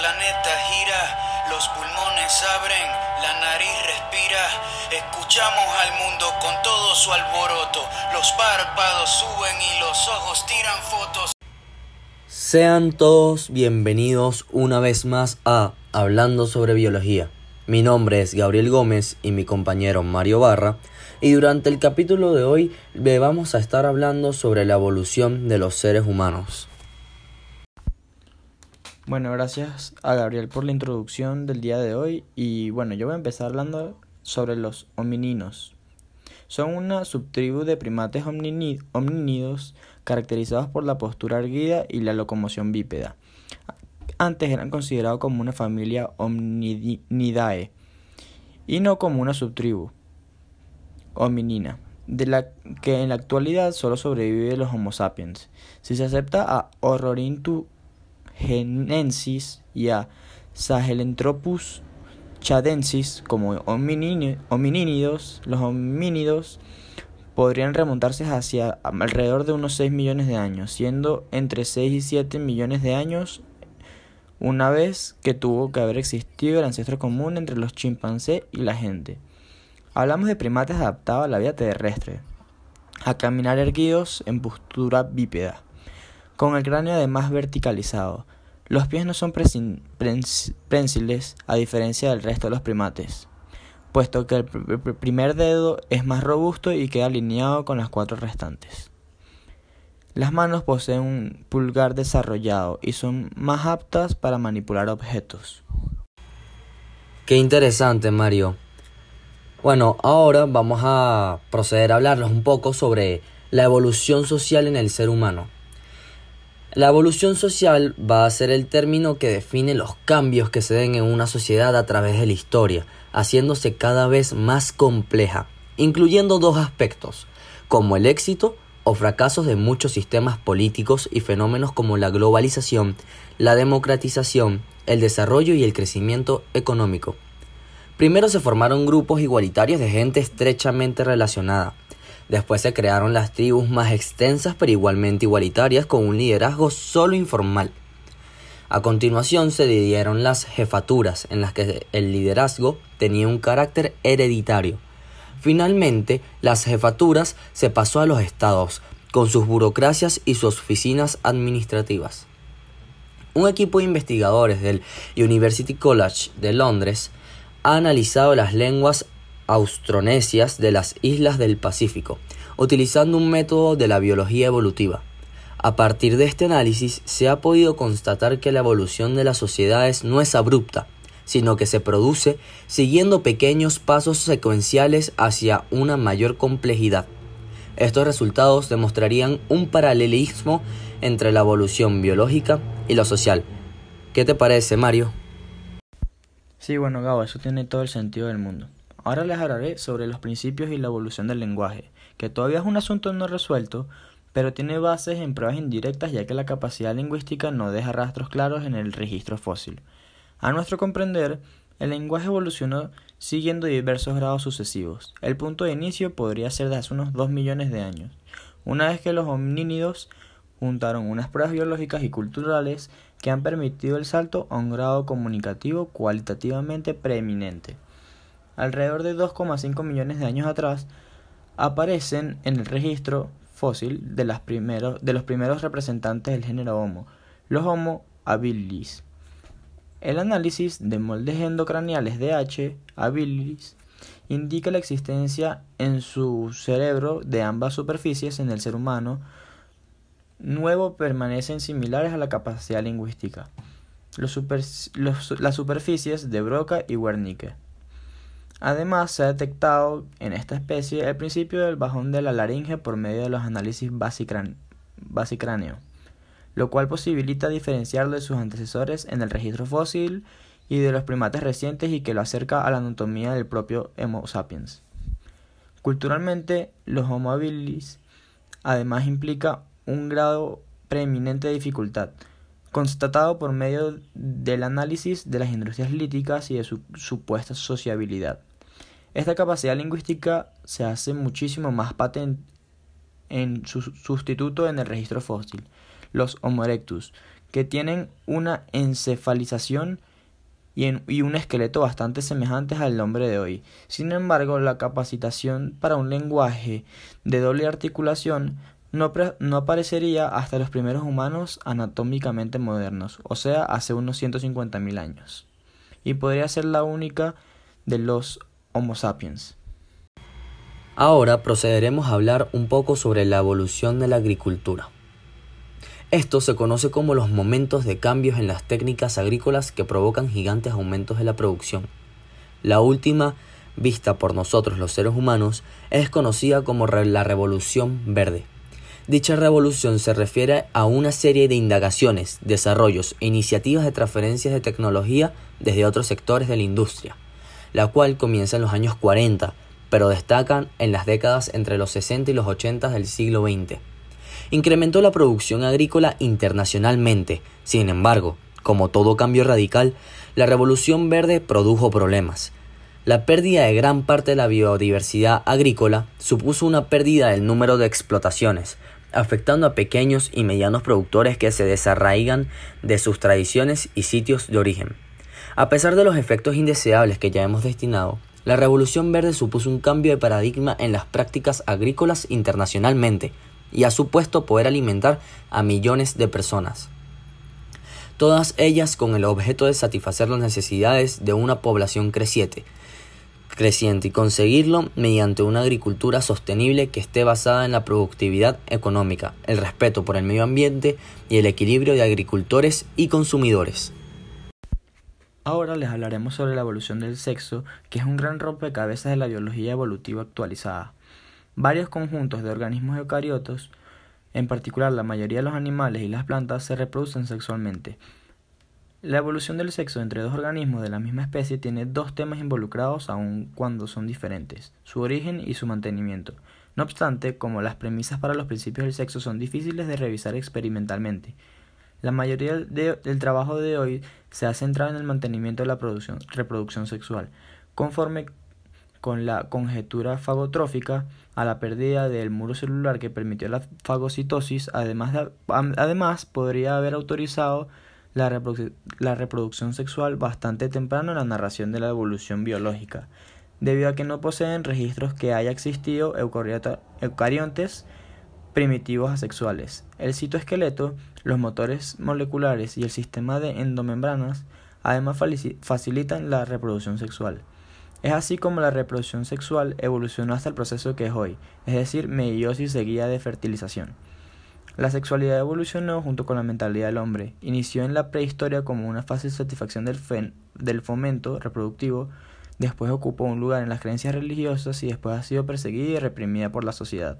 planeta gira, los pulmones abren, la nariz respira. Escuchamos al mundo con todo su alboroto. Los párpados suben y los ojos tiran fotos. Sean todos bienvenidos una vez más a Hablando sobre Biología. Mi nombre es Gabriel Gómez y mi compañero Mario Barra y durante el capítulo de hoy vamos a estar hablando sobre la evolución de los seres humanos. Bueno, gracias a Gabriel por la introducción del día de hoy y bueno, yo voy a empezar hablando sobre los homininos. Son una subtribu de primates homínidos caracterizados por la postura erguida y la locomoción bípeda. Antes eran considerados como una familia Omnidae y no como una subtribu hominina, de la que en la actualidad solo sobrevive los Homo sapiens. Si se acepta a Horrorintu genensis y a Sahelanthropus chadensis como hominínidos, los homínidos podrían remontarse hacia alrededor de unos 6 millones de años, siendo entre 6 y 7 millones de años una vez que tuvo que haber existido el ancestro común entre los chimpancés y la gente. Hablamos de primates adaptados a la vida terrestre, a caminar erguidos en postura bípeda, con el cráneo además verticalizado. Los pies no son prensiles a diferencia del resto de los primates, puesto que el primer dedo es más robusto y queda alineado con las cuatro restantes. Las manos poseen un pulgar desarrollado y son más aptas para manipular objetos. Qué interesante, Mario. Bueno, ahora vamos a proceder a hablarles un poco sobre la evolución social en el ser humano. La evolución social va a ser el término que define los cambios que se den en una sociedad a través de la historia, haciéndose cada vez más compleja, incluyendo dos aspectos, como el éxito o fracasos de muchos sistemas políticos y fenómenos como la globalización, la democratización, el desarrollo y el crecimiento económico. Primero se formaron grupos igualitarios de gente estrechamente relacionada. Después se crearon las tribus más extensas pero igualmente igualitarias con un liderazgo solo informal. A continuación se dividieron las jefaturas en las que el liderazgo tenía un carácter hereditario. Finalmente, las jefaturas se pasó a los estados, con sus burocracias y sus oficinas administrativas. Un equipo de investigadores del University College de Londres ha analizado las lenguas austronesias de las islas del Pacífico, utilizando un método de la biología evolutiva. A partir de este análisis se ha podido constatar que la evolución de las sociedades no es abrupta, sino que se produce siguiendo pequeños pasos secuenciales hacia una mayor complejidad. Estos resultados demostrarían un paralelismo entre la evolución biológica y lo social. ¿Qué te parece, Mario? Sí, bueno, Gabo, eso tiene todo el sentido del mundo. Ahora les hablaré sobre los principios y la evolución del lenguaje, que todavía es un asunto no resuelto, pero tiene bases en pruebas indirectas ya que la capacidad lingüística no deja rastros claros en el registro fósil. A nuestro comprender, el lenguaje evolucionó siguiendo diversos grados sucesivos. El punto de inicio podría ser de hace unos 2 millones de años, una vez que los homínidos juntaron unas pruebas biológicas y culturales que han permitido el salto a un grado comunicativo cualitativamente preeminente. Alrededor de 2,5 millones de años atrás, aparecen en el registro fósil de, los primeros representantes del género Homo, los Homo habilis. El análisis de moldes endocraniales de H. habilis indica la existencia en su cerebro de ambas superficies en el ser humano nuevo permanecen similares a la capacidad lingüística. las superficies de Broca y Wernicke. Además, se ha detectado en esta especie el principio del bajón de la laringe por medio de los análisis basicráneo, lo cual posibilita diferenciarlo de sus antecesores en el registro fósil y de los primates recientes y que lo acerca a la anatomía del propio Homo sapiens. Culturalmente, los Homo habilis además implica un grado preeminente de dificultad, constatado por medio del análisis de las industrias líticas y de su supuesta sociabilidad. Esta capacidad lingüística se hace muchísimo más patente en su sustituto en el registro fósil, los Homo erectus, que tienen una encefalización y, un esqueleto bastante semejantes al hombre de hoy. Sin embargo, la capacitación para un lenguaje de doble articulación no, no, aparecería hasta los primeros humanos anatómicamente modernos, o sea, hace unos 150.000 años, y podría ser la única de los Homo sapiens. Ahora procederemos a hablar un poco sobre la evolución de la agricultura. Esto se conoce como los momentos de cambios en las técnicas agrícolas que provocan gigantes aumentos de la producción. La última, vista por nosotros los seres humanos, es conocida como la Revolución Verde. Dicha revolución se refiere a una serie de indagaciones, desarrollos e iniciativas de transferencias de tecnología desde otros sectores de la industria, la cual comienza en los años 40, pero destacan en las décadas entre los 60 y los 80 del siglo XX incrementó la producción agrícola internacionalmente. Sin embargo, como todo cambio radical, la revolución verde produjo problemas. La pérdida de gran parte de la biodiversidad agrícola supuso una pérdida del número de explotaciones, afectando a pequeños y medianos productores que se desarraigan de sus tradiciones y sitios de origen. A pesar de los efectos indeseables que ya hemos destinado, la Revolución Verde supuso un cambio de paradigma en las prácticas agrícolas internacionalmente, y ha supuesto poder alimentar a millones de personas. Todas ellas con el objeto de satisfacer las necesidades de una población creciente, creciente y conseguirlo mediante una agricultura sostenible que esté basada en la productividad económica, el respeto por el medio ambiente y el equilibrio de agricultores y consumidores. Ahora les hablaremos sobre la evolución del sexo, que es un gran rompecabezas de la biología evolutiva actualizada. Varios conjuntos de organismos eucariotos, en particular la mayoría de los animales y las plantas, se reproducen sexualmente. La evolución del sexo entre dos organismos de la misma especie tiene dos temas involucrados aun cuando son diferentes, su origen y su mantenimiento. No obstante, como las premisas para los principios del sexo son difíciles de revisar experimentalmente, la mayoría del trabajo de hoy se ha centrado en el mantenimiento de la reproducción sexual, conforme con la conjetura fagotrófica a la pérdida del muro celular que permitió la fagocitosis, además, además podría haber autorizado la, reproducción sexual bastante temprano en la narración de la evolución biológica, debido a que no poseen registros que haya existido eucariontes primitivos asexuales. El citoesqueleto, los motores moleculares y el sistema de endomembranas además facilitan la reproducción sexual. Es así como la reproducción sexual evolucionó hasta el proceso que es hoy, es decir, meiosis seguida de fertilización. La sexualidad evolucionó junto con la mentalidad del hombre. Inició en la prehistoria como una fácil satisfacción del, del fomento reproductivo, después ocupó un lugar en las creencias religiosas y después ha sido perseguida y reprimida por la sociedad.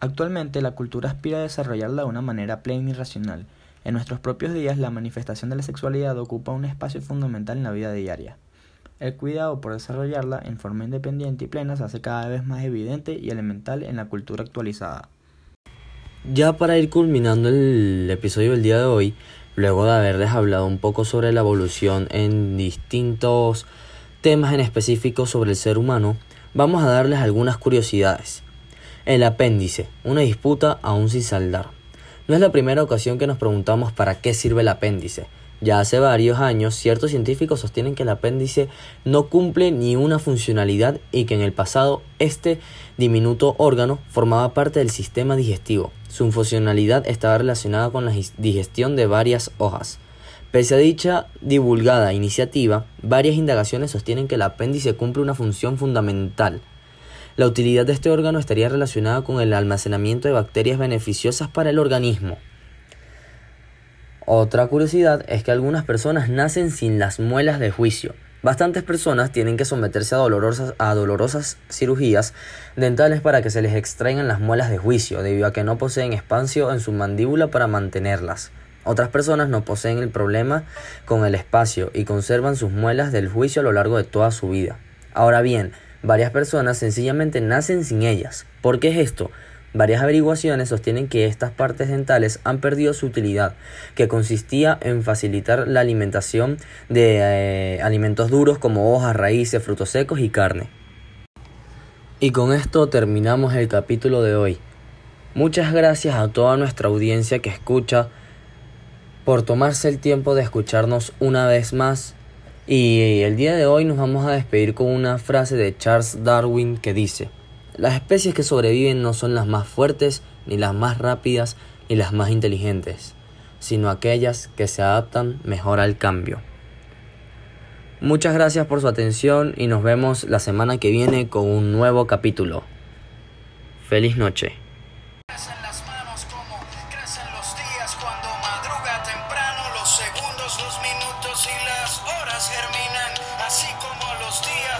Actualmente la cultura aspira a desarrollarla de una manera plena y racional, en nuestros propios días, la manifestación de la sexualidad ocupa un espacio fundamental en la vida diaria. El cuidado por desarrollarla en forma independiente y plena se hace cada vez más evidente y elemental en la cultura actualizada. Ya para ir culminando el episodio del día de hoy, luego de haberles hablado un poco sobre la evolución en distintos temas en específico sobre el ser humano, vamos a darles algunas curiosidades. El apéndice, una disputa aún sin saldar. No es la primera ocasión que nos preguntamos para qué sirve el apéndice. Ya hace varios años, ciertos científicos sostienen que el apéndice no cumple ni una funcionalidad y que en el pasado este diminuto órgano formaba parte del sistema digestivo. Su funcionalidad estaba relacionada con la digestión de varias hojas. Pese a dicha divulgada iniciativa, varias indagaciones sostienen que el apéndice cumple una función fundamental la utilidad de este órgano estaría relacionada con el almacenamiento de bacterias beneficiosas para el organismo. Otra curiosidad es que algunas personas nacen sin las muelas de juicio. Bastantes personas tienen que someterse a dolorosas, cirugías dentales para que se les extraigan las muelas de juicio, debido a que no poseen espacio en su mandíbula para mantenerlas. Otras personas no poseen el problema con el espacio y conservan sus muelas del juicio a lo largo de toda su vida. Ahora bien, Varias personas sencillamente nacen sin ellas. ¿Por qué es esto? Varias averiguaciones sostienen que estas partes dentales han perdido su utilidad, que consistía en facilitar la alimentación de eh, alimentos duros como hojas, raíces, frutos secos y carne. Y con esto terminamos el capítulo de hoy. Muchas gracias a toda nuestra audiencia que escucha por tomarse el tiempo de escucharnos una vez más. Y el día de hoy nos vamos a despedir con una frase de Charles Darwin que dice, las especies que sobreviven no son las más fuertes, ni las más rápidas, ni las más inteligentes, sino aquellas que se adaptan mejor al cambio. Muchas gracias por su atención y nos vemos la semana que viene con un nuevo capítulo. Feliz noche.